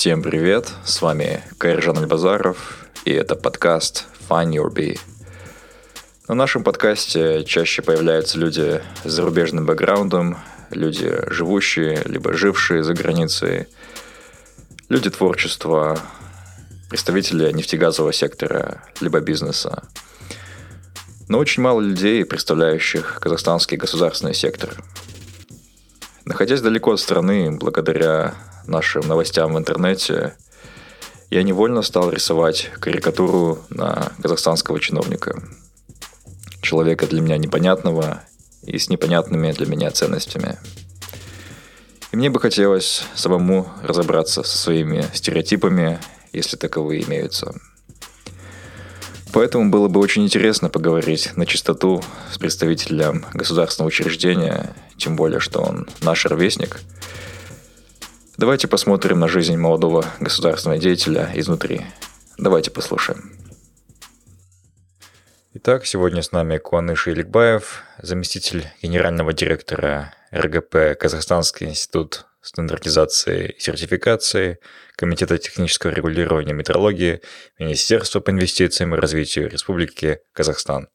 Всем привет, с вами Кайржан Альбазаров, и это подкаст Find Your Bee. На нашем подкасте чаще появляются люди с зарубежным бэкграундом, люди живущие, либо жившие за границей, люди творчества, представители нефтегазового сектора, либо бизнеса. Но очень мало людей, представляющих казахстанский государственный сектор. Находясь далеко от страны, благодаря нашим новостям в интернете, я невольно стал рисовать карикатуру на казахстанского чиновника. Человека для меня непонятного и с непонятными для меня ценностями. И мне бы хотелось самому разобраться со своими стереотипами, если таковые имеются. Поэтому было бы очень интересно поговорить на чистоту с представителем государственного учреждения, тем более, что он наш ровесник – Давайте посмотрим на жизнь молодого государственного деятеля изнутри. Давайте послушаем. Итак, сегодня с нами Куаныш Иликбаев, заместитель генерального директора РГП Казахстанский институт стандартизации и сертификации, Комитета технического регулирования метрологии, Министерства по инвестициям и развитию Республики Казахстан.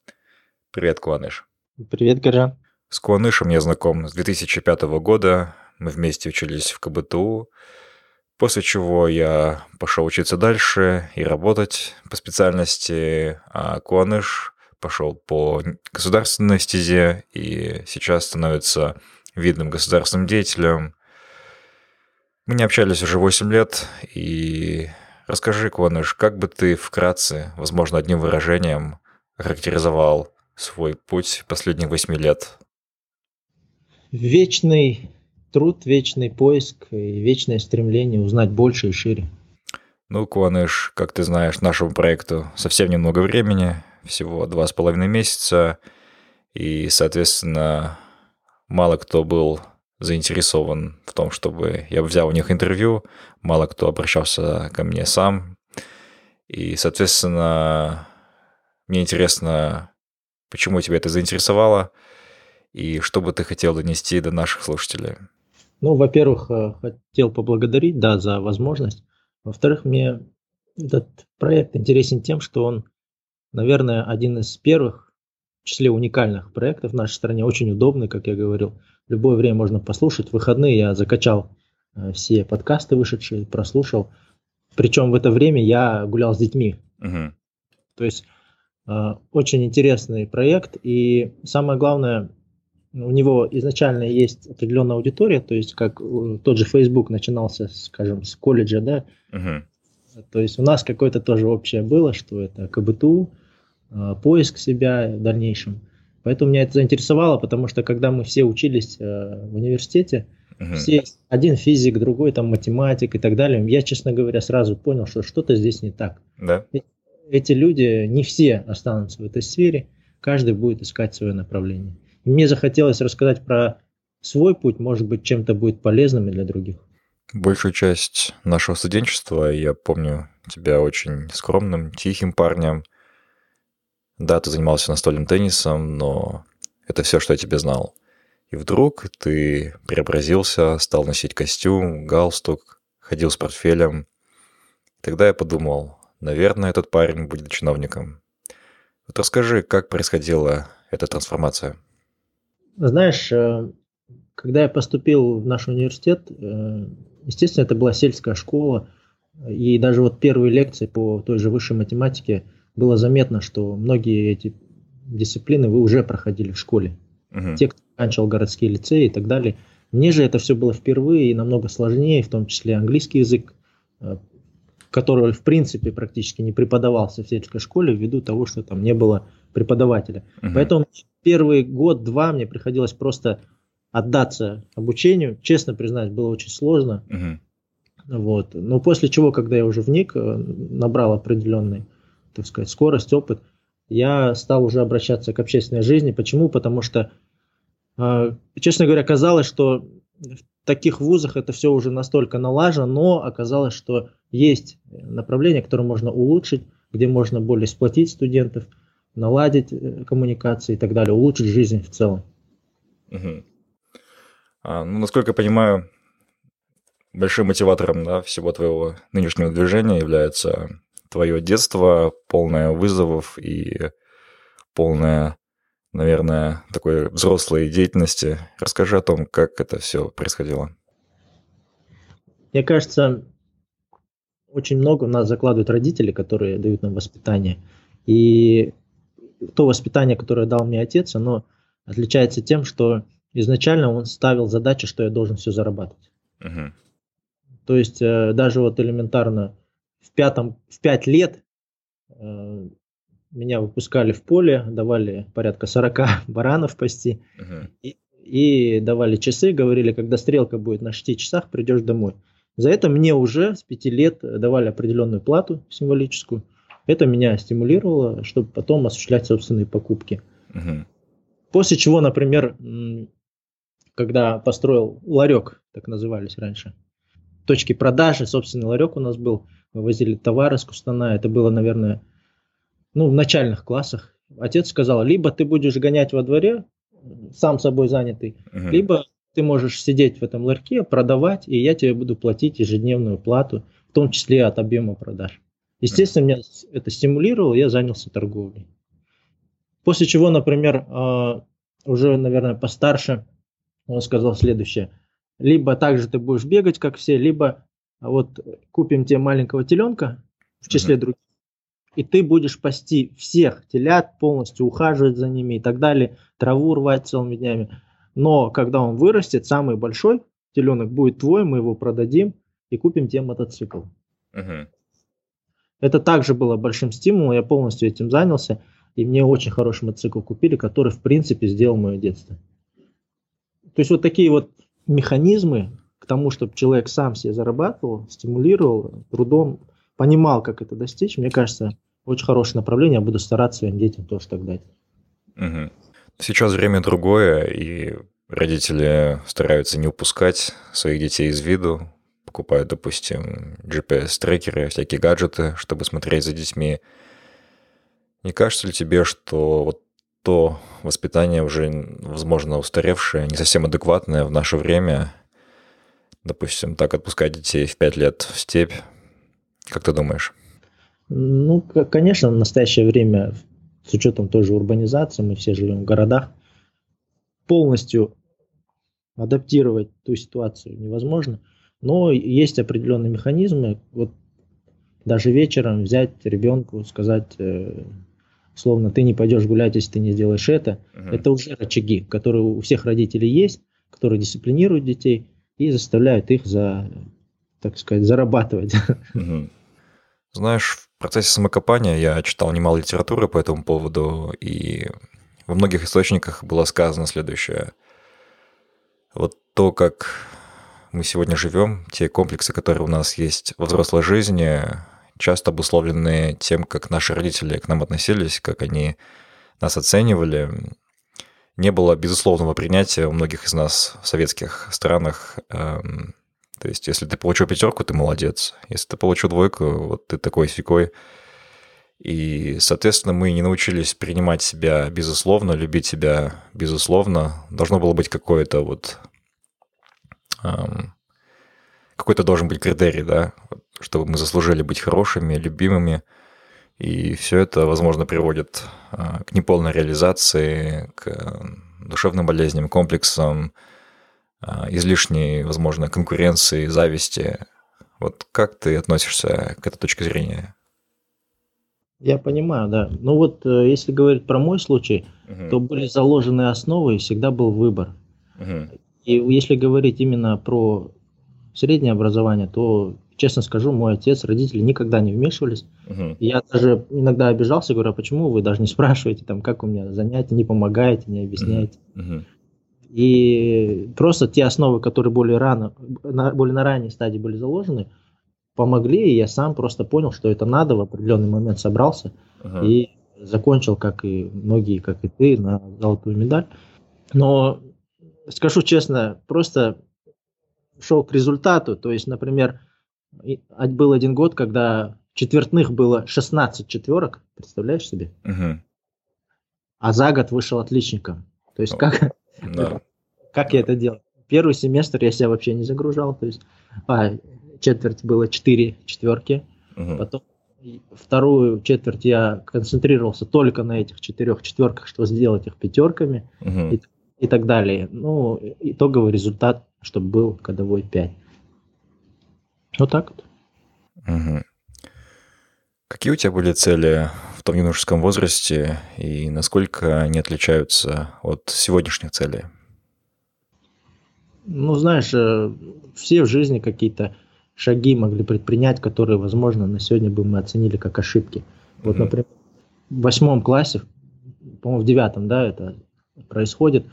Привет, Куаныш. Привет, Гаржан. С Куанышем я знаком с 2005 года. Мы вместе учились в КБТУ, после чего я пошел учиться дальше и работать по специальности, а Куаныш пошел по государственной стезе и сейчас становится видным государственным деятелем. Мы не общались уже 8 лет, и расскажи, Куаныш, как бы ты вкратце, возможно, одним выражением характеризовал свой путь последних 8 лет? Вечный труд, вечный поиск и вечное стремление узнать больше и шире. Ну, Куаныш, как ты знаешь, нашему проекту совсем немного времени, всего два с половиной месяца, и, соответственно, мало кто был заинтересован в том, чтобы я взял у них интервью, мало кто обращался ко мне сам, и, соответственно, мне интересно, почему тебя это заинтересовало, и что бы ты хотел донести до наших слушателей. Ну, во-первых, э, хотел поблагодарить, да, за возможность. Во-вторых, мне этот проект интересен тем, что он, наверное, один из первых, в числе уникальных проектов в нашей стране, очень удобный, как я говорил. В любое время можно послушать. В выходные я закачал э, все подкасты вышедшие, прослушал. Причем в это время я гулял с детьми. Угу. То есть э, очень интересный проект. И самое главное, у него изначально есть определенная аудитория, то есть как э, тот же Facebook начинался, скажем, с колледжа, да, угу. то есть у нас какое-то тоже общее было, что это КБТУ, э, поиск себя в дальнейшем. Поэтому меня это заинтересовало, потому что когда мы все учились э, в университете, угу. все один физик, другой там математик и так далее, я, честно говоря, сразу понял, что что-то здесь не так. Да. Эти люди не все останутся в этой сфере, каждый будет искать свое направление. Мне захотелось рассказать про свой путь, может быть, чем-то будет полезным и для других. Большую часть нашего студенчества я помню тебя очень скромным, тихим парнем. Да, ты занимался настольным теннисом, но это все, что я тебе знал. И вдруг ты преобразился, стал носить костюм, галстук, ходил с портфелем. Тогда я подумал, наверное, этот парень будет чиновником. Вот расскажи, как происходила эта трансформация? Знаешь, э, когда я поступил в наш университет, э, естественно, это была сельская школа, и даже вот первые лекции по той же высшей математике было заметно, что многие эти дисциплины вы уже проходили в школе. Угу. Те, кто оканчивал городские лицеи и так далее. Мне же это все было впервые и намного сложнее, в том числе английский язык, э, который в принципе практически не преподавался в сельской школе ввиду того, что там не было преподавателя. Угу. Поэтому первый год-два мне приходилось просто отдаться обучению. Честно признать, было очень сложно. Угу. Вот. Но после чего, когда я уже вник, э, набрал определенный, так сказать, скорость, опыт, я стал уже обращаться к общественной жизни. Почему? Потому что, э, честно говоря, казалось, что в таких вузах это все уже настолько налажено, но оказалось, что есть направления, которые можно улучшить, где можно более сплотить студентов, наладить э, коммуникации и так далее, улучшить жизнь в целом. Угу. А, ну, насколько я понимаю, большим мотиватором да, всего твоего нынешнего движения является твое детство, полное вызовов и полное, наверное, такой взрослой деятельности. Расскажи о том, как это все происходило. Мне кажется, очень много у нас закладывают родители, которые дают нам воспитание. И то воспитание, которое дал мне отец, оно отличается тем, что изначально он ставил задачу, что я должен все зарабатывать. Угу. То есть э, даже вот элементарно в, пятом, в пять лет э, меня выпускали в поле, давали порядка 40 баранов пасти угу. и, и давали часы, говорили, когда стрелка будет на 6 часах, придешь домой. За это мне уже с 5 лет давали определенную плату символическую. Это меня стимулировало, чтобы потом осуществлять собственные покупки. Угу. После чего, например, когда построил ларек, так назывались раньше, точки продажи, собственный ларек у нас был, мы возили товары с Кустана, это было, наверное, ну, в начальных классах. Отец сказал, либо ты будешь гонять во дворе, сам собой занятый, угу. либо ты можешь сидеть в этом ларьке, продавать, и я тебе буду платить ежедневную плату, в том числе от объема продаж. Естественно, меня это стимулировало, я занялся торговлей. После чего, например, а, уже, наверное, постарше, он сказал следующее. Либо так же ты будешь бегать, как все, либо а вот купим тебе маленького теленка в числе uh-huh. других, и ты будешь пасти всех телят, полностью ухаживать за ними и так далее, траву рвать целыми днями. Но когда он вырастет, самый большой теленок будет твой, мы его продадим и купим тебе мотоцикл. Uh-huh. Это также было большим стимулом, я полностью этим занялся, и мне очень хороший мотоцикл купили, который, в принципе, сделал мое детство. То есть вот такие вот механизмы к тому, чтобы человек сам себе зарабатывал, стимулировал трудом, понимал, как это достичь, мне кажется, очень хорошее направление, я буду стараться своим детям тоже так дать. Угу. Сейчас время другое, и родители стараются не упускать своих детей из виду, покупают, допустим, GPS-трекеры, всякие гаджеты, чтобы смотреть за детьми. Не кажется ли тебе, что вот то воспитание уже, возможно, устаревшее, не совсем адекватное в наше время, допустим, так отпускать детей в 5 лет в степь, как ты думаешь? Ну, конечно, в настоящее время, с учетом той же урбанизации, мы все живем в городах, полностью адаптировать ту ситуацию невозможно, но есть определенные механизмы. Вот даже вечером взять ребенку, сказать, э, словно ты не пойдешь гулять, если ты не сделаешь это. Угу. Это уже рычаги, которые у всех родителей есть, которые дисциплинируют детей и заставляют их за, так сказать, зарабатывать. Угу. Знаешь, в процессе самокопания я читал немало литературы по этому поводу, и во многих источниках было сказано следующее. Вот то, как мы сегодня живем, те комплексы, которые у нас есть во взрослой жизни, часто обусловлены тем, как наши родители к нам относились, как они нас оценивали. Не было безусловного принятия у многих из нас в советских странах. Эм, то есть, если ты получил пятерку, ты молодец. Если ты получил двойку, вот ты такой секой. И, соответственно, мы не научились принимать себя безусловно, любить себя безусловно. Должно было быть какое-то вот какой-то должен быть критерий, да, чтобы мы заслужили быть хорошими, любимыми. И все это, возможно, приводит а, к неполной реализации, к душевным болезням, комплексам, а, излишней, возможно, конкуренции, зависти. Вот как ты относишься к этой точке зрения? Я понимаю, да. Ну вот, э, если говорить про мой случай, угу. то были заложены основы и всегда был выбор. Угу. И если говорить именно про среднее образование, то, честно скажу, мой отец, родители никогда не вмешивались. Угу. я даже иногда обижался, говорю, а почему вы даже не спрашиваете, там, как у меня занятия, не помогаете, не объясняете. Угу. И просто те основы, которые более рано, на, более на ранней стадии были заложены, помогли, и я сам просто понял, что это надо, в определенный момент собрался uh-huh. и закончил, как и многие, как и ты, на золотую медаль. Но скажу честно, просто шел к результату. То есть, например, был один год, когда четвертных было 16 четверок, представляешь себе? Uh-huh. А за год вышел отличником. То есть, как, да. как я это делал? Первый семестр я себя вообще не загружал. То есть, а, четверть было 4 четверки. Угу. Потом вторую четверть я концентрировался только на этих четырех четверках, что сделать их пятерками угу. и, и так далее. Ну, итоговый результат, чтобы был кодовой 5. Вот так вот. Угу. Какие у тебя были цели в том юношеском возрасте и насколько они отличаются от сегодняшних целей? Ну, знаешь, э, все в жизни какие-то шаги могли предпринять, которые, возможно, на сегодня бы мы оценили как ошибки. Вот, например, в восьмом классе, по-моему, в девятом, да, это происходит,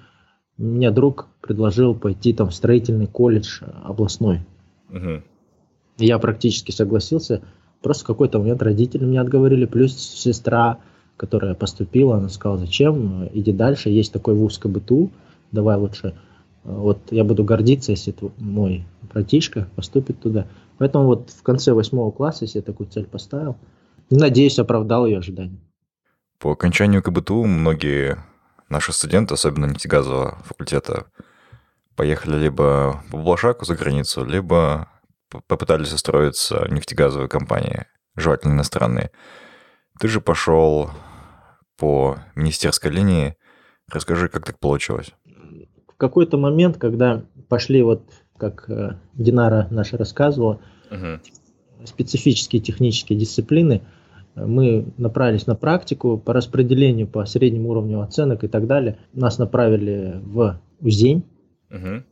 мне друг предложил пойти там в строительный колледж областной. uh Я практически согласился. Просто в какой-то момент родители мне отговорили, плюс сестра, которая поступила, она сказала, зачем, иди дальше, есть такой вуз КБТУ, давай лучше вот я буду гордиться, если мой братишка поступит туда. Поэтому вот в конце восьмого класса я такую цель поставил. Надеюсь, оправдал ее ожидания. По окончанию КБТУ многие наши студенты, особенно нефтегазового факультета, поехали либо по Блошаку за границу, либо попытались устроиться в нефтегазовые компании, желательно иностранные. Ты же пошел по министерской линии. Расскажи, как так получилось? в какой-то момент, когда пошли вот, как э, Динара наша рассказывала, uh специфические технические дисциплины, мы направились на практику по распределению по среднему уровню оценок и так далее. Нас направили в Узень. uh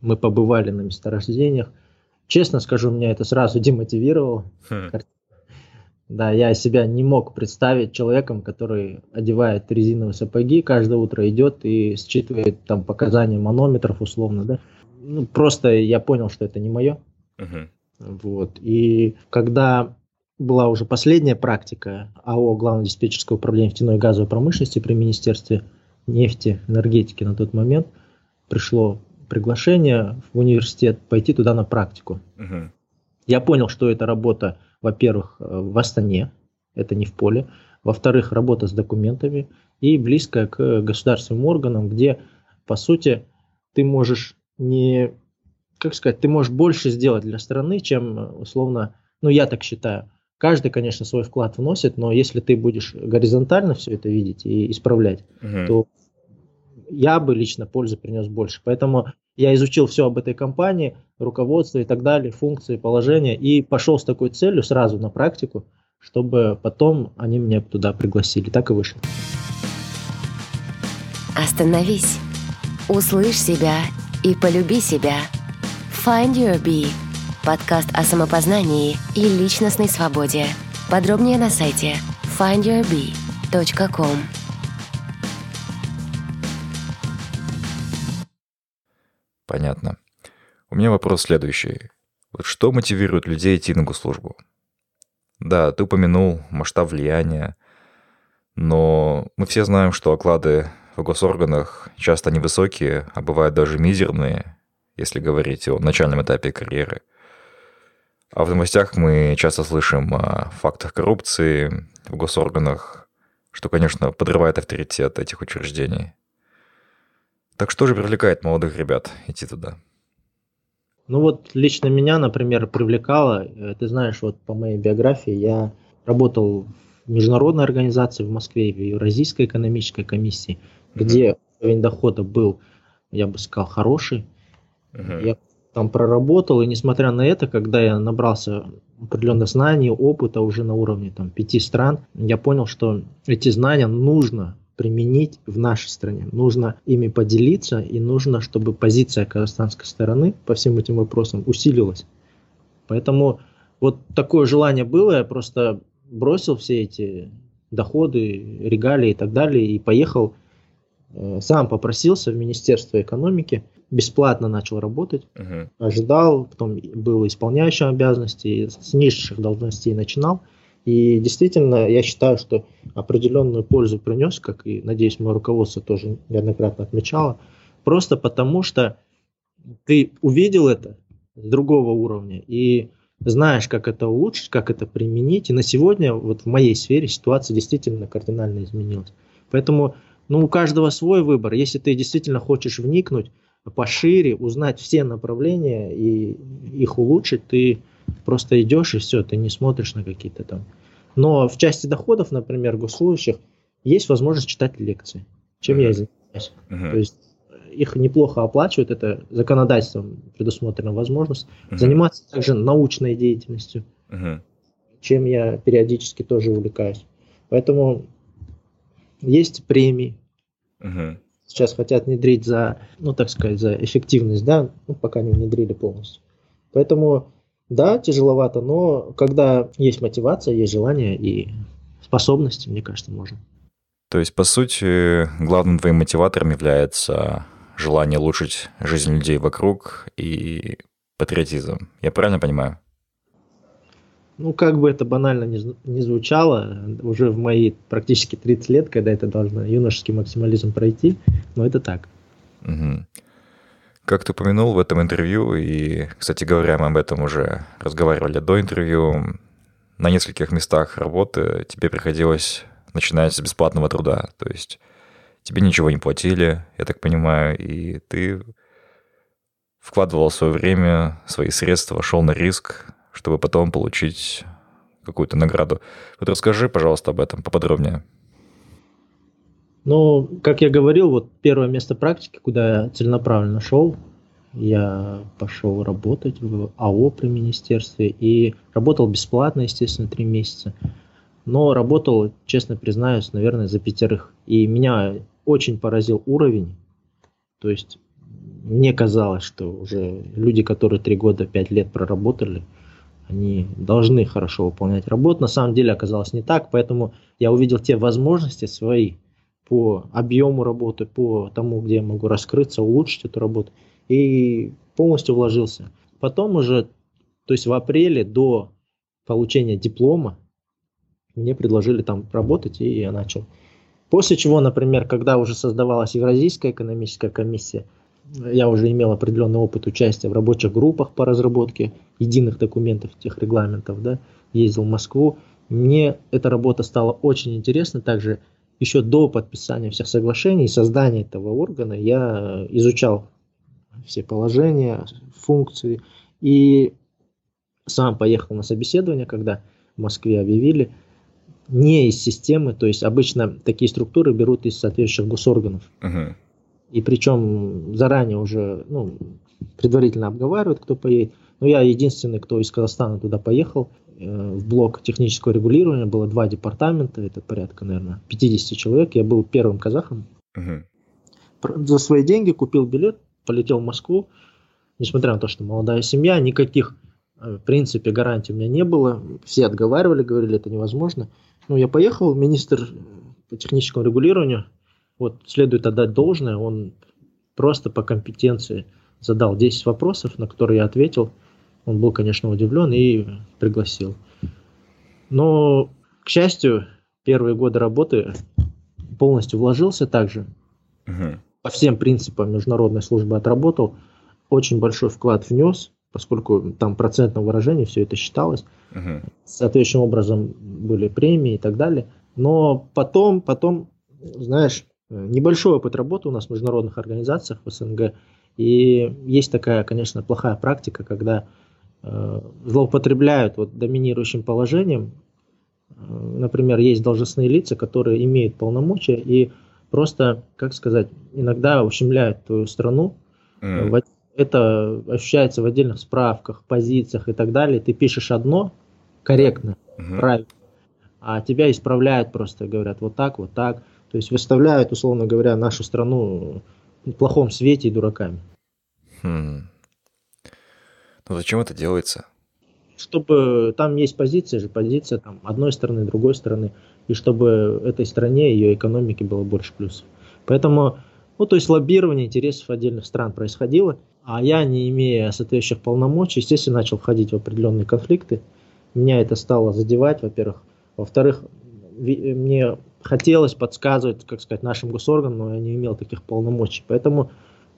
Мы побывали на месторождениях. Честно скажу, меня это сразу демотивировало. uh да, я себя не мог представить человеком, который одевает резиновые сапоги, каждое утро идет и считывает там показания манометров условно, да. Ну, просто я понял, что это не мое. Uh-huh. Вот. И когда была уже последняя практика АО Главное диспетчерское управление нефтяной и газовой промышленности при Министерстве нефти, энергетики на тот момент, пришло приглашение в университет пойти туда на практику. Uh-huh. Я понял, что это работа во-первых, э, в Астане, это не в поле, во-вторых, работа с документами и близко к государственным органам, где, по сути, ты можешь не, как сказать, ты можешь больше сделать для страны, чем, условно, ну, я так считаю. Каждый, конечно, свой вклад вносит, но если ты будешь горизонтально все это видеть и исправлять, угу. то я бы лично пользу принес больше. Поэтому я изучил все об этой компании, руководство и так далее, функции, положения, и пошел с такой целью сразу на практику, чтобы потом они меня туда пригласили. Так и вышло. Остановись, услышь себя и полюби себя. Find Your Bee – подкаст о самопознании и личностной свободе. Подробнее на сайте findyourbee.com. Понятно. У меня вопрос следующий. Вот что мотивирует людей идти на госслужбу? Да, ты упомянул масштаб влияния, но мы все знаем, что оклады в госорганах часто невысокие, а бывают даже мизерные, если говорить о начальном этапе карьеры. А в новостях мы часто слышим о фактах коррупции в госорганах, что, конечно, подрывает авторитет этих учреждений. Так что же привлекает молодых ребят идти туда? Ну вот лично меня, например, привлекало, э, ты знаешь, вот по моей биографии я работал в международной организации в Москве, в Евразийской экономической комиссии, mm-hmm. где уровень дохода был, я бы сказал, хороший. Uh-huh. Я там проработал, и несмотря на это, когда я набрался определенных знаний, опыта уже на уровне там, пяти стран, я понял, что эти знания нужно применить в нашей стране. Нужно ими поделиться, и нужно, чтобы позиция казахстанской стороны по всем этим вопросам усилилась. Поэтому вот такое желание было, я просто бросил все эти доходы, регалии и так далее, и поехал, э, сам попросился в Министерство экономики, бесплатно начал работать, uh-huh. ожидал, потом был исполняющим обязанности, с низших должностей начинал. И действительно, я считаю, что определенную пользу принес, как и, надеюсь, мое руководство тоже неоднократно отмечало, просто потому что ты увидел это с другого уровня и знаешь, как это улучшить, как это применить. И на сегодня вот в моей сфере ситуация действительно кардинально изменилась. Поэтому ну, у каждого свой выбор. Если ты действительно хочешь вникнуть, пошире, узнать все направления и их улучшить, ты просто идешь и все, ты не смотришь на какие-то там. Но в части доходов, например, госслужащих, есть возможность читать лекции, чем uh-huh. я и занимаюсь. Uh-huh. То есть их неплохо оплачивают, это законодательством предусмотрена возможность. Uh-huh. Заниматься также научной деятельностью, uh-huh. чем я периодически тоже увлекаюсь. Поэтому есть премии. Uh-huh сейчас хотят внедрить за, ну так сказать, за эффективность, да, ну, пока не внедрили полностью. Поэтому, да, тяжеловато, но когда есть мотивация, есть желание и способности, мне кажется, можно. То есть, по сути, главным твоим мотиватором является желание улучшить жизнь людей вокруг и патриотизм. Я правильно понимаю? Ну, как бы это банально не, не звучало, уже в мои практически 30 лет, когда это должно юношеский максимализм пройти, но это так. Угу. Как ты упомянул в этом интервью, и, кстати говоря, мы об этом уже разговаривали до интервью, на нескольких местах работы тебе приходилось начинать с бесплатного труда, то есть тебе ничего не платили, я так понимаю, и ты вкладывал свое время, свои средства, шел на риск, чтобы потом получить какую-то награду. Вот расскажи, пожалуйста, об этом поподробнее. Ну, как я говорил, вот первое место практики, куда я целенаправленно шел, я пошел работать в АО при министерстве и работал бесплатно, естественно, три месяца. Но работал, честно признаюсь, наверное, за пятерых. И меня очень поразил уровень. То есть мне казалось, что уже люди, которые три года, пять лет проработали, они должны хорошо выполнять работу. На самом деле оказалось не так, поэтому я увидел те возможности свои по объему работы, по тому, где я могу раскрыться, улучшить эту работу, и полностью вложился. Потом уже, то есть в апреле до получения диплома, мне предложили там работать, и я начал. После чего, например, когда уже создавалась Евразийская экономическая комиссия, я уже имел определенный опыт участия в рабочих группах по разработке единых документов, тех регламентов, да, ездил в Москву. Мне эта работа стала очень интересна. Также еще до подписания всех соглашений и создания этого органа я изучал все положения, функции и сам поехал на собеседование, когда в Москве объявили, не из системы, то есть обычно такие структуры берут из соответствующих госорганов. Uh-huh. И причем заранее уже ну, предварительно обговаривают, кто поедет. Но я единственный, кто из Казахстана туда поехал. Э, в блок технического регулирования было два департамента, это порядка, наверное, 50 человек. Я был первым казахом. Угу. За свои деньги купил билет, полетел в Москву. Несмотря на то, что молодая семья, никаких, э, в принципе, гарантий у меня не было. Все отговаривали, говорили, это невозможно. Ну, я поехал, министр по техническому регулированию вот следует отдать должное, он просто по компетенции задал 10 вопросов, на которые я ответил. Он был, конечно, удивлен и пригласил. Но, к счастью, первые годы работы полностью вложился также. Угу. По всем принципам международной службы отработал. Очень большой вклад внес, поскольку там процентном выражении все это считалось. Угу. Соответствующим образом были премии и так далее. Но потом, потом, знаешь, небольшой опыт работы у нас в международных организациях в СНГ. И есть такая, конечно, плохая практика, когда э, злоупотребляют вот доминирующим положением. Э, например, есть должностные лица, которые имеют полномочия и просто, как сказать, иногда ущемляют твою страну, mm. это ощущается в отдельных справках, позициях и так далее. Ты пишешь одно корректно, угу. правильно, а тебя исправляют просто, говорят вот так, вот так. То есть выставляют, условно говоря, нашу страну в плохом свете и дураками. Хм. Ну зачем это делается? Чтобы там есть позиция же, позиция там одной стороны, другой стороны, и чтобы этой стране, ее экономике было больше плюсов. Поэтому, ну то есть лоббирование интересов отдельных стран происходило, а я, не имея соответствующих полномочий, естественно, начал входить в определенные конфликты. Меня это стало задевать, во-первых. Во-вторых, мне хотелось подсказывать, как сказать, нашим госорганам, но я не имел таких полномочий. Поэтому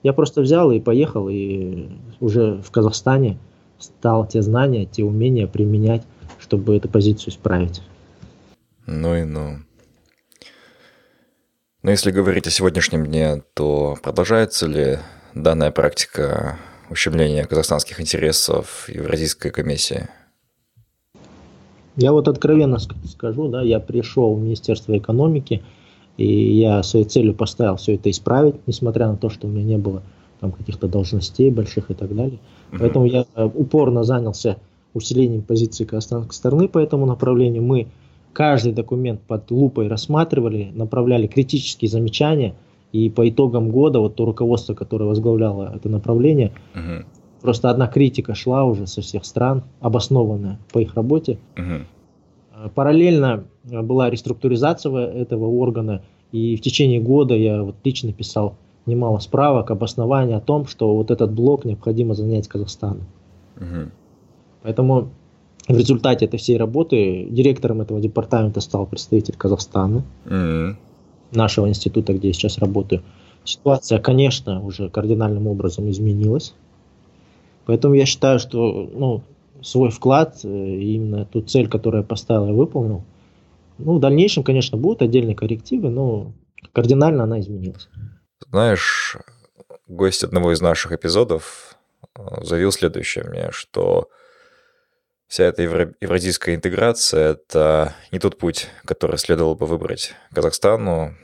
я просто взял и поехал, и уже в Казахстане стал те знания, те умения применять, чтобы эту позицию исправить. Ну и ну. Но если говорить о сегодняшнем дне, то продолжается ли данная практика ущемления казахстанских интересов Евразийской комиссии? Я вот откровенно скажу, да, я пришел в Министерство экономики, и я своей целью поставил все это исправить, несмотря на то, что у меня не было там каких-то должностей больших и так далее. Поэтому я э, упорно занялся усилением позиции казахстанской стороны по этому направлению. Мы каждый документ под лупой рассматривали, направляли критические замечания, и по итогам года вот то руководство, которое возглавляло это направление, uh-huh. Просто одна критика шла уже со всех стран, обоснованная по их работе. Uh-huh. Параллельно была реструктуризация этого органа, и в течение года я вот лично писал немало справок, обоснований о том, что вот этот блок необходимо занять Казахстану. Uh-huh. Поэтому в результате этой всей работы директором этого департамента стал представитель Казахстана. Uh-huh нашего института, где я сейчас работаю, ситуация, конечно, уже кардинальным образом изменилась. Поэтому я считаю, что ну, свой вклад, э, именно ту цель, которую я поставил, я выполнил. Ну, в дальнейшем, конечно, будут отдельные коррективы, но кардинально она изменилась. Знаешь, гость одного из наших эпизодов э, заявил следующее мне, что вся эта евразийская интеграция – это не тот путь, который следовало бы выбрать Казахстану,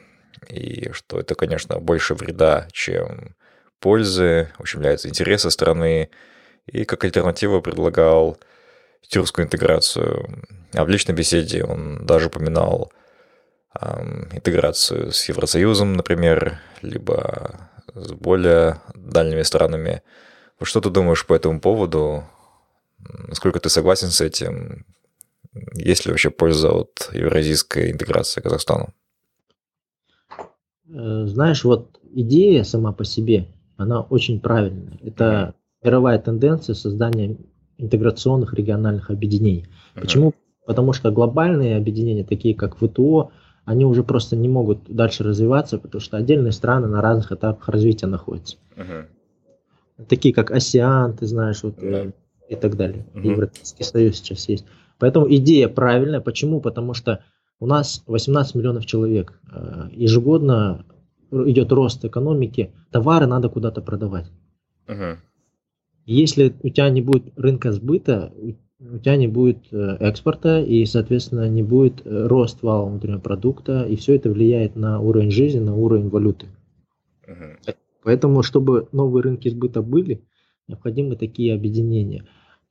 и что это, конечно, больше вреда, чем пользы, ущемляются интересы страны, и как альтернативу предлагал тюркскую интеграцию. А в личной беседе он даже упоминал эм, интеграцию с Евросоюзом, например, либо с более дальними странами. Что ты думаешь по этому поводу? Насколько ты согласен с этим? Есть ли вообще польза от евразийской интеграции Казахстану? Э, знаешь, вот идея сама по себе, она очень правильная. Это мировая тенденция создания интеграционных региональных объединений. Почему? Потому что глобальные объединения, такие как ВТО, они уже просто не могут дальше развиваться, потому что отдельные страны на разных этапах развития находятся. uh Такие как АСИАН, ты знаешь, вот, uh и так далее. uh Европейский Союз сейчас есть. Поэтому идея правильная. Почему? Потому что у нас 18 миллионов человек. Э, ежегодно идет рост экономики. Товары надо куда-то продавать. Uh-huh. Если у тебя не будет рынка сбыта, у тебя не будет э, экспорта и, соответственно, не будет э, рост валового внутреннего продукта, и все это влияет на уровень жизни, на уровень валюты. Uh-huh. Поэтому, чтобы новые рынки сбыта были, необходимы такие объединения.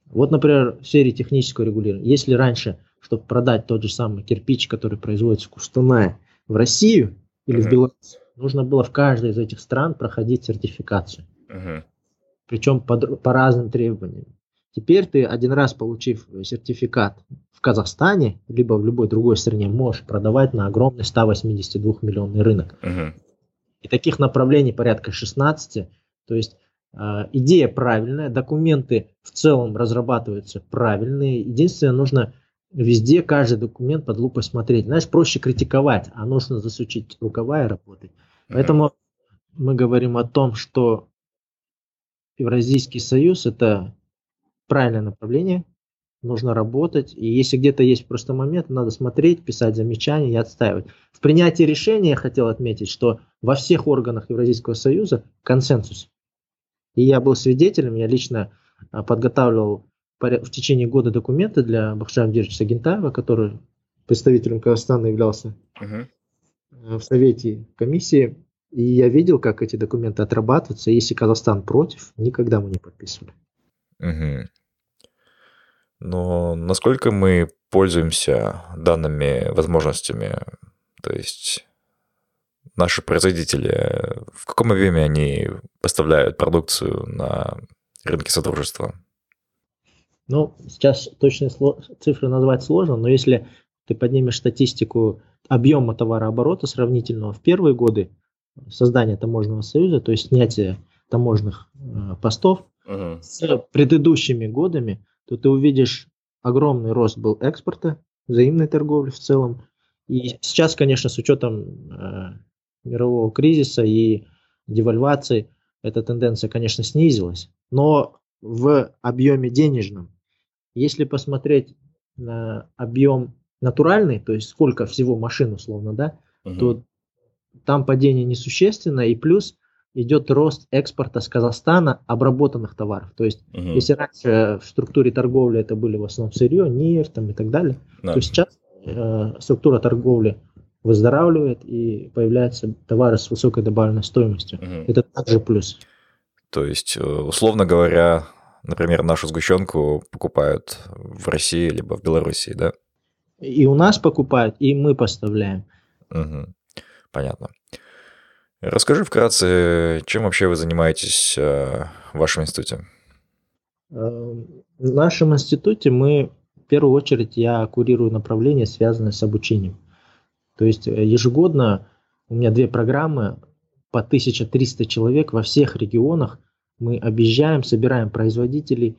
Вот, например, в сфере технического регулирования. Если раньше, чтобы продать тот же самый кирпич, который производится в Кустанае, в Россию или uh-huh. в Беларусь, нужно было в каждой из этих стран проходить сертификацию. Uh-huh. Причем по, по разным требованиям. Теперь ты один раз получив сертификат в Казахстане, либо в любой другой стране, можешь продавать на огромный 182 миллионный рынок. Uh-huh. И таких направлений порядка 16. То есть а, идея правильная, документы в целом разрабатываются правильные. Единственное, нужно везде каждый документ под лупой смотреть. Знаешь, проще критиковать, а нужно засучить рукава и работать. Поэтому мы говорим о том, что Евразийский союз – это правильное направление, нужно работать. И если где-то есть просто момент, надо смотреть, писать замечания и отстаивать. В принятии решения я хотел отметить, что во всех органах Евразийского союза консенсус. И я был свидетелем, я лично а, подготавливал в течение года документы для Бахшара Абдировича Сагентаева, который представителем Казахстана являлся uh-huh. В Совете комиссии. И я видел, как эти документы отрабатываются. Если Казахстан против, никогда мы не подписывали. Угу. Но насколько мы пользуемся данными возможностями? То есть наши производители, в каком объеме они поставляют продукцию на рынке сотрудничества? Ну, сейчас точные цифры назвать сложно, но если ты поднимешь статистику объема товарооборота сравнительного в первые годы создания таможенного союза, то есть снятия таможенных э, постов uh-huh. с предыдущими годами, то ты увидишь огромный рост был экспорта, взаимной торговли в целом. И сейчас, конечно, с учетом э, мирового кризиса и девальвации, эта тенденция, конечно, снизилась. Но в объеме денежном, если посмотреть на объем натуральный, то есть сколько всего машин условно, да, угу. то там падение несущественное, и плюс идет рост экспорта с Казахстана обработанных товаров. То есть, угу. если раньше в структуре торговли это были в основном сырье, нефть там, и так далее, да. то сейчас э, структура торговли выздоравливает и появляются товары с высокой добавленной стоимостью. Угу. Это также плюс. То есть, э, условно говоря, например, нашу сгущенку покупают в России либо в Белоруссии, да? И у нас покупают, и мы поставляем. Угу. Понятно. Расскажи вкратце, чем вообще вы занимаетесь э, в вашем институте? Э, в нашем институте мы, в первую очередь, я курирую направления, связанные с обучением. То есть э, ежегодно у меня две программы по 1300 человек во всех регионах. Мы объезжаем, собираем производителей,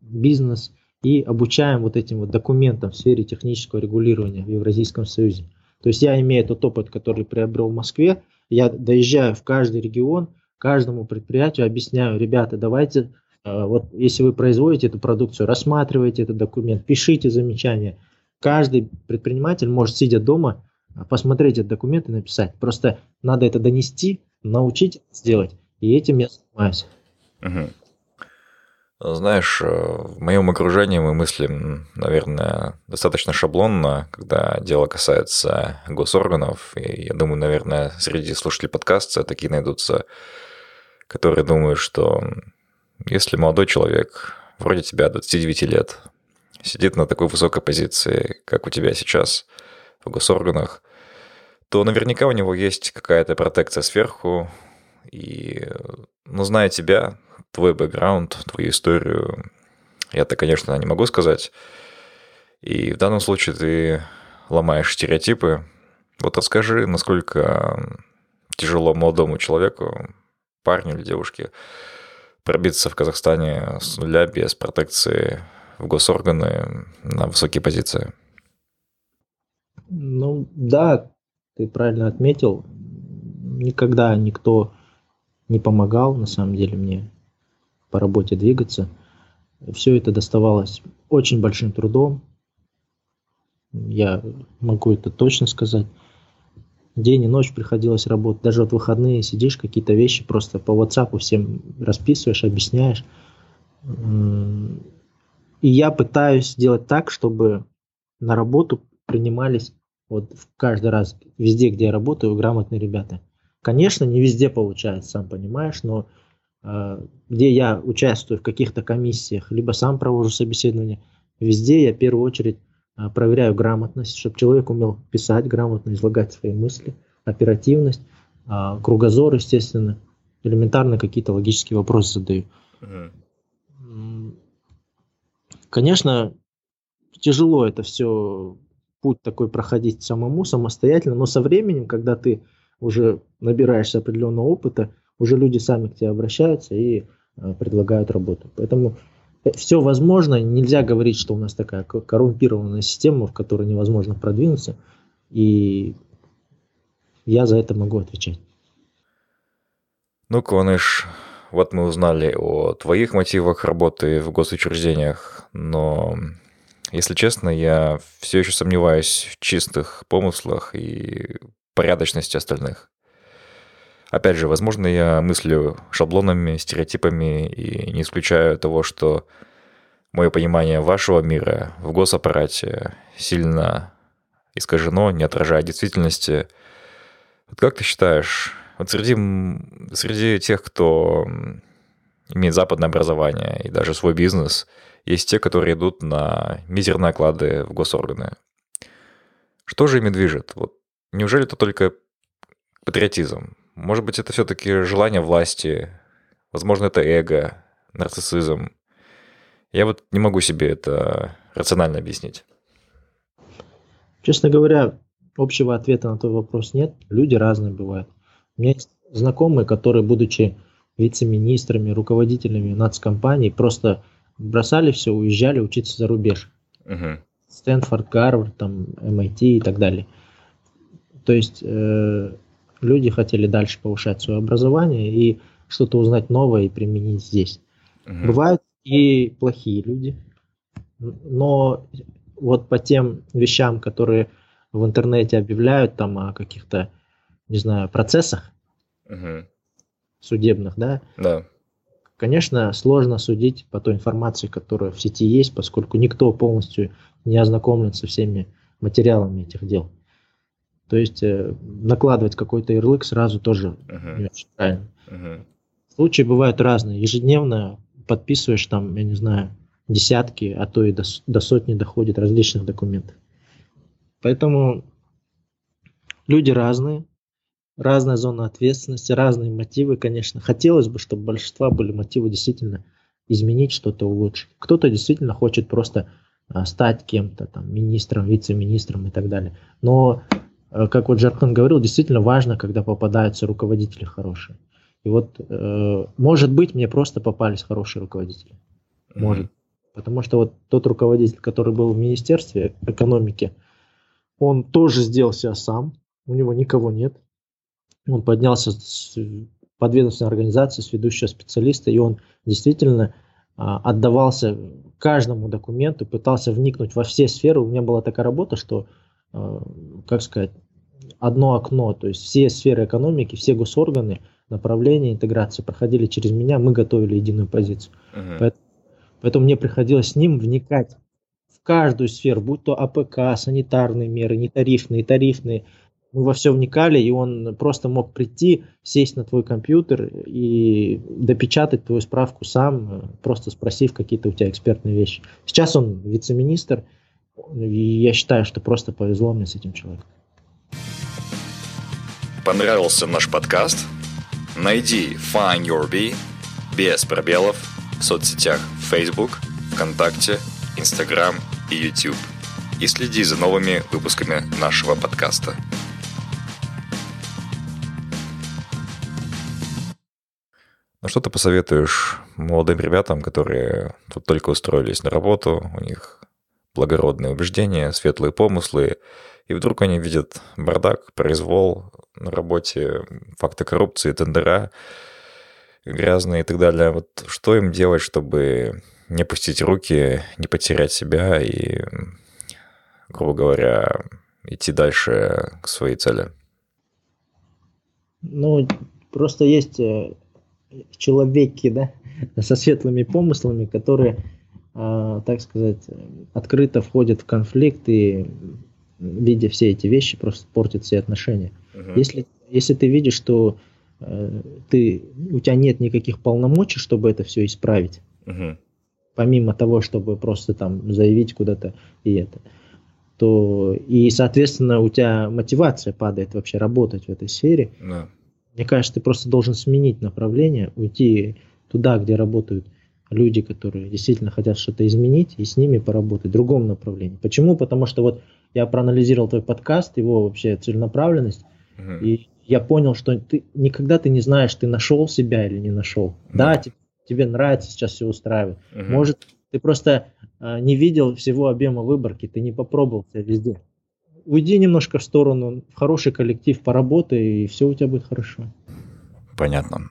бизнес и обучаем вот этим вот документам в сфере технического регулирования в Евразийском Союзе. То есть я имею тот опыт, который приобрел в Москве, я доезжаю в каждый регион, каждому предприятию объясняю, ребята, давайте, э, вот если вы производите эту продукцию, рассматривайте этот документ, пишите замечания. Каждый предприниматель может, сидя дома, э, посмотреть этот документ и написать. Просто надо это донести, научить сделать. И этим я занимаюсь. Угу. Знаешь, э, в моем окружении мы мыслим, наверное, достаточно шаблонно, когда дело касается госорганов. И я думаю, наверное, среди слушателей подкаста такие найдутся, которые думают, что если молодой человек, вроде тебя, 29 лет, сидит на такой высокой позиции, как у тебя сейчас в госорганах, то наверняка у него есть какая-то протекция сверху. И, ну, зная тебя, твой бэкграунд, твою историю, я-то, конечно, не могу сказать. И в данном случае ты ломаешь стереотипы. Вот расскажи, насколько тяжело молодому человеку, парню или девушке, пробиться в Казахстане с нуля без протекции в госорганы на высокие позиции. Ну да, ты правильно отметил. Никогда никто не помогал, на самом деле, мне по работе двигаться. Все это доставалось очень большим трудом. Я могу это точно сказать. День и ночь приходилось работать. Даже вот выходные сидишь, какие-то вещи просто по WhatsApp всем расписываешь, объясняешь. И я пытаюсь сделать так, чтобы на работу принимались вот каждый раз, везде, где я работаю, грамотные ребята. Конечно, не везде получается, сам понимаешь, но а, где я участвую в каких-то комиссиях, либо сам провожу собеседование, везде я в первую очередь а, проверяю грамотность, чтобы человек умел писать грамотно, излагать свои мысли, оперативность, а, кругозор, естественно, элементарно какие-то логические вопросы задаю. Конечно, тяжело это все, путь такой проходить самому, самостоятельно, но со временем, когда ты уже набираешься определенного опыта, уже люди сами к тебе обращаются и э, предлагают работу. Поэтому э, все возможно, нельзя говорить, что у нас такая коррумпированная система, в которой невозможно продвинуться, и я за это могу отвечать. Ну, Кваныш, вот мы узнали о твоих мотивах работы в госучреждениях, но, если честно, я все еще сомневаюсь в чистых помыслах и порядочности остальных. Опять же, возможно, я мыслю шаблонами, стереотипами и не исключаю того, что мое понимание вашего мира в госаппарате сильно искажено, не отражает действительности. Вот как ты считаешь, Вот среди, среди тех, кто имеет западное образование и даже свой бизнес, есть те, которые идут на мизерные оклады в госорганы. Что же ими движет? Вот неужели это только патриотизм? Может быть, это все-таки желание власти? Возможно, это эго, нарциссизм? Я вот не могу себе это рационально объяснить. Честно говоря, общего ответа на твой вопрос нет. Люди разные бывают. У меня есть знакомые, которые, будучи вице-министрами, руководителями нацкомпаний, просто бросали все, уезжали учиться за рубеж. Угу. Стэнфорд, Гарвард, там, MIT и так далее. То есть э, люди хотели дальше повышать свое образование и что-то узнать новое и применить здесь. Угу. Бывают и плохие люди, но вот по тем вещам, которые в интернете объявляют там о каких-то, не знаю, процессах угу. судебных, да? Да. Конечно, сложно судить по той информации, которая в сети есть, поскольку никто полностью не ознакомлен со всеми материалами этих дел. То есть э, накладывать какой-то ярлык сразу тоже uh-huh. не очень правильно. Uh-huh. Случаи бывают разные. Ежедневно подписываешь там, я не знаю, десятки, а то и до, до сотни доходит различных документов. Поэтому люди разные, разная зона ответственности, разные мотивы, конечно. Хотелось бы, чтобы большинства были мотивы действительно изменить что-то, улучшить. Кто-то действительно хочет просто а, стать кем-то, там, министром, вице-министром и так далее. Но, как вот Жархан говорил, действительно важно, когда попадаются руководители хорошие. И вот, э, может быть, мне просто попались хорошие руководители. Может. Потому что вот тот руководитель, который был в Министерстве экономики, он тоже сделал себя сам, у него никого нет. Он поднялся с подведомственной организации, с ведущего специалиста, и он действительно а, отдавался каждому документу, пытался вникнуть во все сферы. У меня была такая работа, что, как сказать, одно окно, то есть все сферы экономики, все госорганы, направления интеграции проходили через меня, мы готовили единую позицию. Uh-huh. Поэтому Поэтому мне приходилось с ним вникать в каждую сферу, будь то АПК, санитарные меры, нетарифные, тарифные. Мы во все вникали, и он просто мог прийти, сесть на твой компьютер и допечатать твою справку сам, просто спросив какие-то у тебя экспертные вещи. Сейчас он вице-министр, и я считаю, что просто повезло мне с этим человеком. Понравился наш подкаст? Найди Find Your Bee без пробелов в соцсетях Facebook, ВКонтакте, Instagram и YouTube. И следи за новыми выпусками нашего подкаста. Ну что ты посоветуешь молодым ребятам, которые тут только устроились на работу, у них благородные убеждения, светлые помыслы, и вдруг они видят бардак, произвол на работе, факты коррупции, тендера, грязные и так далее. Вот что им делать, чтобы не опустить руки, не потерять себя и, грубо говоря, идти дальше к своей цели? Ну, просто есть э, человеки, да, со светлыми помыслами, которые, так сказать, открыто входят в конфликт и, видя все эти вещи, просто портят все отношения. Угу. Если, если ты видишь, что Э, ты, у тебя нет никаких полномочий, чтобы это все исправить. Угу. Помимо того, чтобы просто там заявить куда-то и это. То, и, соответственно, у тебя мотивация падает вообще работать в этой сфере. Да. Мне кажется, ты просто должен сменить направление, уйти туда, где работают люди, которые действительно хотят что-то изменить, и с ними поработать в другом направлении. Почему? Потому что вот я проанализировал твой подкаст, его вообще целенаправленность, угу. и я понял, что ты никогда ты не знаешь, ты нашел себя или не нашел. Mm. Да, тебе, тебе нравится сейчас все устраивает. Mm-hmm. Может, ты просто э, не видел всего объема выборки, ты не попробовал себя везде. Уйди немножко в сторону, в хороший коллектив, поработай, и все у тебя будет хорошо. Понятно.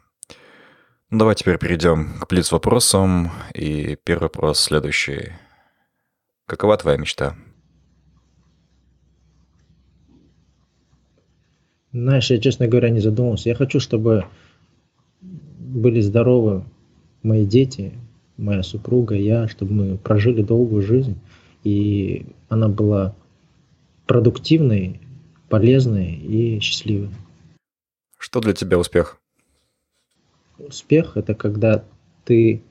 Давай теперь перейдем к плиц-вопросам. И первый вопрос следующий. Какова твоя мечта? Знаешь, я, честно говоря, не задумывался. Я хочу, чтобы были здоровы мои дети, моя супруга, я, чтобы мы прожили долгую жизнь, и она была продуктивной, полезной и счастливой. Что для тебя успех? Успех – это когда ты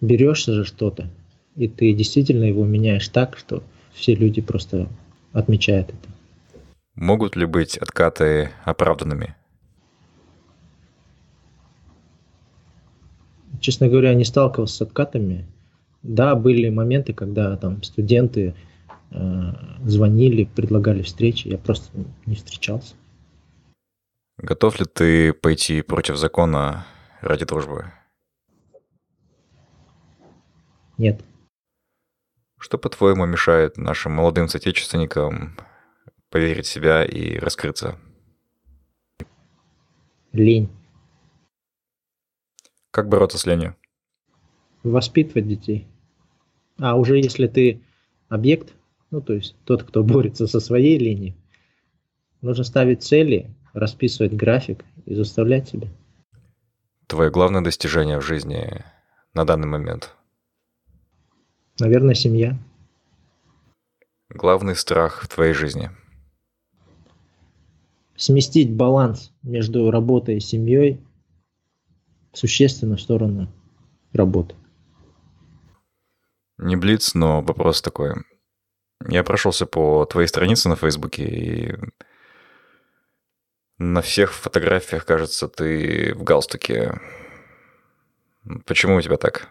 берешься за что-то, и ты действительно его меняешь так, что все люди просто отмечают это. Могут ли быть откаты оправданными? Честно говоря, не сталкивался с откатами. Да, были моменты, когда там студенты э, звонили, предлагали встречи, я просто не встречался. Готов ли ты пойти против закона ради дружбы? Нет. Что, по-твоему, мешает нашим молодым соотечественникам поверить в себя и раскрыться? Лень. Как бороться с ленью? Воспитывать детей. А уже если ты объект, ну то есть тот, кто борется со своей ленью, нужно ставить цели, расписывать график и заставлять себя. Твое главное достижение в жизни на данный момент – Наверное, семья. Главный страх в твоей жизни? Сместить баланс между работой и семьей существенно в сторону работы. Не блиц, но вопрос такой. Я прошелся по твоей странице на Фейсбуке, и на всех фотографиях, кажется, ты в галстуке. Почему у тебя так?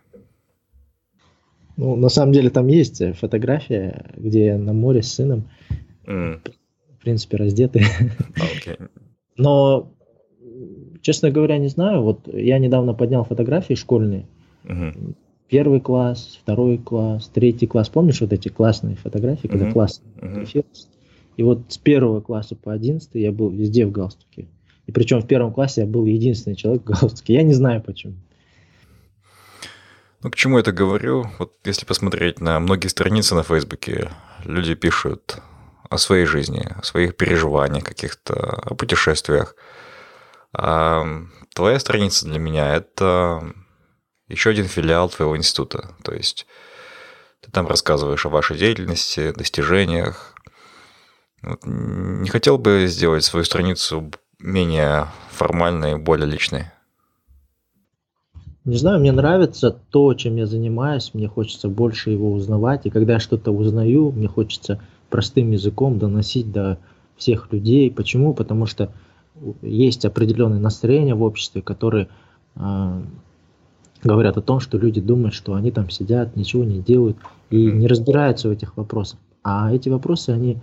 Ну, на самом деле там есть фотография, где я на море с сыном, mm. в принципе, раздеты. Okay. Но, честно говоря, не знаю. Вот я недавно поднял фотографии школьные. Mm-hmm. Первый класс, второй класс, третий класс. Помнишь вот эти классные фотографии, mm-hmm. когда класс mm-hmm. И вот с первого класса по одиннадцатый я был везде в галстуке. И причем в первом классе я был единственный человек в галстуке. Я не знаю почему. Ну, к чему это говорю? Вот если посмотреть на многие страницы на Фейсбуке, люди пишут о своей жизни, о своих переживаниях каких-то, о путешествиях. А твоя страница для меня – это еще один филиал твоего института. То есть ты там рассказываешь о вашей деятельности, достижениях. Вот не хотел бы сделать свою страницу менее формальной, более личной? Не знаю, мне нравится то, чем я занимаюсь, мне хочется больше его узнавать, и когда я что-то узнаю, мне хочется простым языком доносить до всех людей. Почему? Потому что есть определенные настроения в обществе, которые э, говорят о том, что люди думают, что они там сидят, ничего не делают и не разбираются в этих вопросах. А эти вопросы, они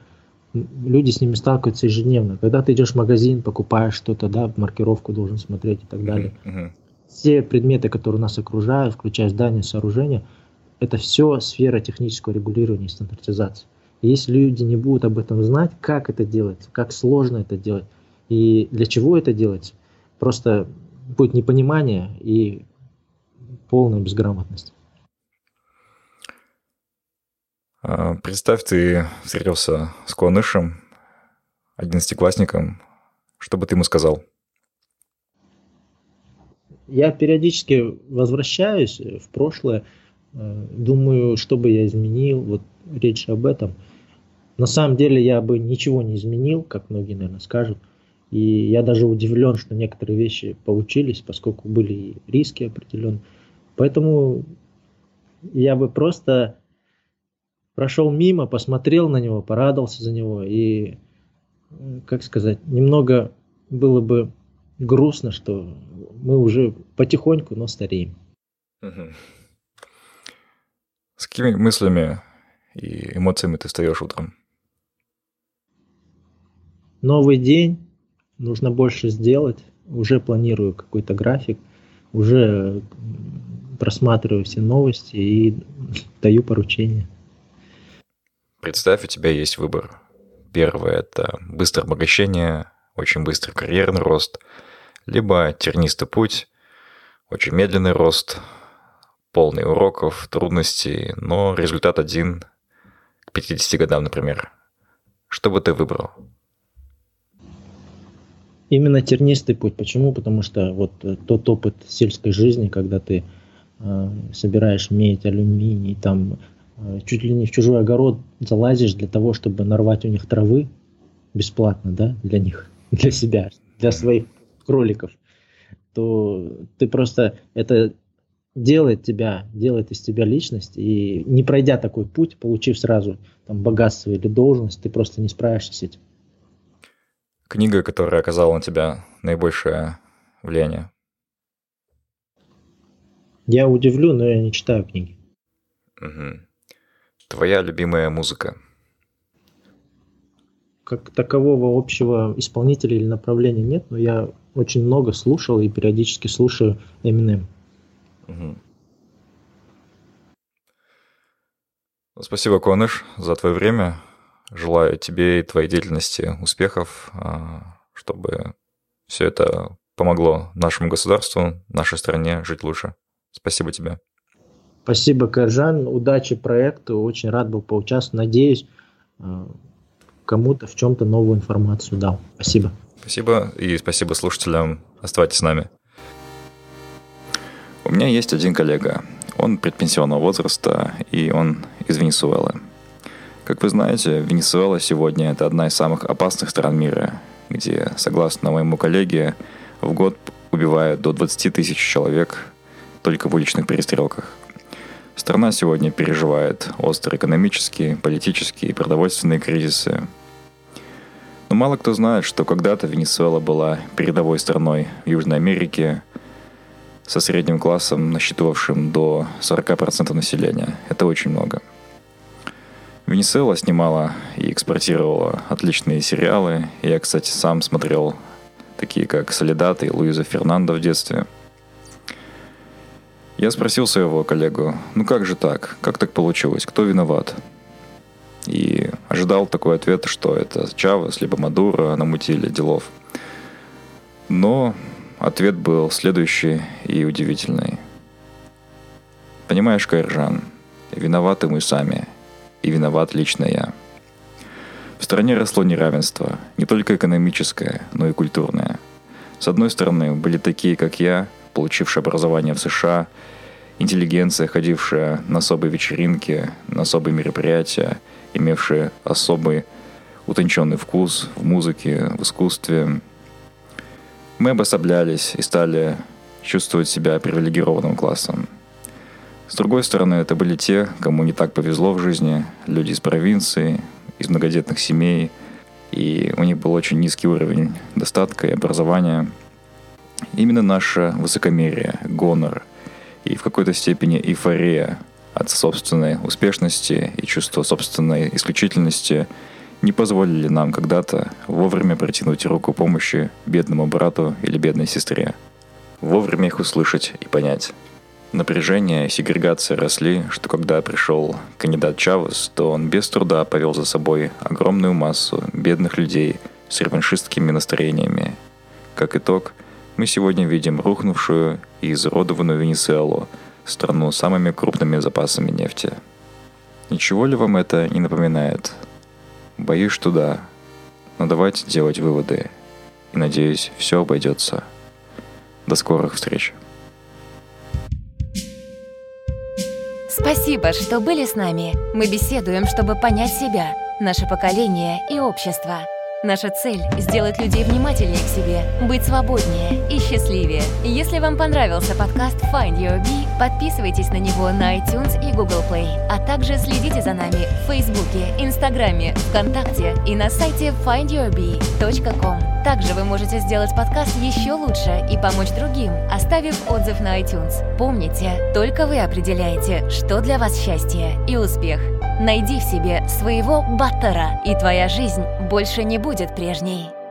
люди с ними сталкиваются ежедневно. Когда ты идешь в магазин, покупаешь что-то, да, маркировку должен смотреть и так далее. Uh-huh все предметы, которые нас окружают, включая здания, сооружения, это все сфера технического регулирования и стандартизации. И если люди не будут об этом знать, как это делается, как сложно это делать и для чего это делается, просто будет непонимание и полная безграмотность. А, представь, ты встретился с Куанышем, одиннадцатиклассником. Что бы ты ему сказал? Я периодически возвращаюсь в прошлое, э, думаю, что бы я изменил, вот речь об этом. На самом деле я бы ничего не изменил, как многие, наверное, скажут. И я даже удивлен, что некоторые вещи получились, поскольку были риски определенные. Поэтому я бы просто прошел мимо, посмотрел на него, порадовался за него. И, как сказать, немного было бы грустно, что мы уже потихоньку, но стареем. С какими мыслями и эмоциями ты встаешь утром? Новый день, нужно больше сделать. Уже планирую какой-то график, уже просматриваю все новости и даю поручения. Представь, у тебя есть выбор. Первое – это быстрое обогащение, очень быстрый карьерный рост – либо тернистый путь, очень медленный рост, полный уроков, трудностей, но результат один к 50 годам, например. Что бы ты выбрал? Именно тернистый путь. Почему? Потому что вот э, тот опыт сельской жизни, когда ты э, собираешь медь, алюминий, там э, чуть ли не в чужой огород залазишь для того, чтобы нарвать у них травы бесплатно, да, для них, для себя, для своих кроликов, то ты просто это делает тебя, делает из тебя личность, и не пройдя такой путь, получив сразу там богатство или должность, ты просто не справишься с этим. Книга, которая оказала на тебя наибольшее влияние? Я удивлю, но я не читаю книги. Угу. Твоя любимая музыка? Как такового общего исполнителя или направления нет, но я очень много слушал и периодически слушаю Eminem. Угу. Спасибо, Коныш, за твое время. Желаю тебе и твоей деятельности успехов, а, чтобы все это помогло нашему государству, нашей стране жить лучше. Спасибо тебе. Спасибо, Каржан. Удачи проекту. Очень рад был поучаствовать. Надеюсь, а, кому-то в чем-то новую информацию дал. Спасибо. Спасибо и спасибо слушателям. Оставайтесь с нами. У меня есть один коллега. Он предпенсионного возраста, и он из Венесуэлы. Как вы знаете, Венесуэла сегодня это одна из самых опасных стран мира, где, согласно моему коллеге, в год убивают до 20 тысяч человек только в уличных перестрелках. Страна сегодня переживает острые экономические, политические и продовольственные кризисы. Но мало кто знает, что когда-то Венесуэла была передовой страной в Южной Америке со средним классом, насчитывавшим до 40% населения. Это очень много – Венесуэла снимала и экспортировала отличные сериалы. Я, кстати, сам смотрел такие как «Солидат» и «Луиза Фернандо» в детстве. Я спросил своего коллегу, ну как же так? Как так получилось? Кто виноват? И ожидал такой ответ, что это Чавес либо Мадуро намутили делов. Но ответ был следующий и удивительный. Понимаешь, Кайржан, виноваты мы сами – и виноват лично я. В стране росло неравенство, не только экономическое, но и культурное. С одной стороны, были такие, как я, получившие образование в США, интеллигенция, ходившая на особые вечеринки, на особые мероприятия, имевшие особый утонченный вкус в музыке, в искусстве. Мы обособлялись и стали чувствовать себя привилегированным классом – с другой стороны, это были те, кому не так повезло в жизни, люди из провинции, из многодетных семей, и у них был очень низкий уровень достатка и образования. Именно наше высокомерие, гонор и в какой-то степени эйфория от собственной успешности и чувство собственной исключительности не позволили нам когда-то вовремя протянуть руку помощи бедному брату или бедной сестре. Вовремя их услышать и понять. Напряжение и сегрегация росли, что когда пришел кандидат Чавес, то он без труда повел за собой огромную массу бедных людей с реваншистскими настроениями. Как итог, мы сегодня видим рухнувшую и изуродованную Венесуэлу, страну с самыми крупными запасами нефти. Ничего ли вам это не напоминает? Боюсь, что да. Но давайте делать выводы. И надеюсь, все обойдется. До скорых встреч. Спасибо, что были с нами. Мы беседуем, чтобы понять себя, наше поколение и общество. Наша цель — сделать людей внимательнее к себе, быть свободнее и счастливее. Если вам понравился подкаст Find Your Bee, подписывайтесь на него на iTunes и Google Play, а также следите за нами в Фейсбуке, Инстаграме, ВКонтакте и на сайте findyourbee.com. Также вы можете сделать подкаст еще лучше и помочь другим, оставив отзыв на iTunes. Помните, только вы определяете, что для вас счастье и успех. Найди в себе своего баттера, и твоя жизнь больше не будет прежней.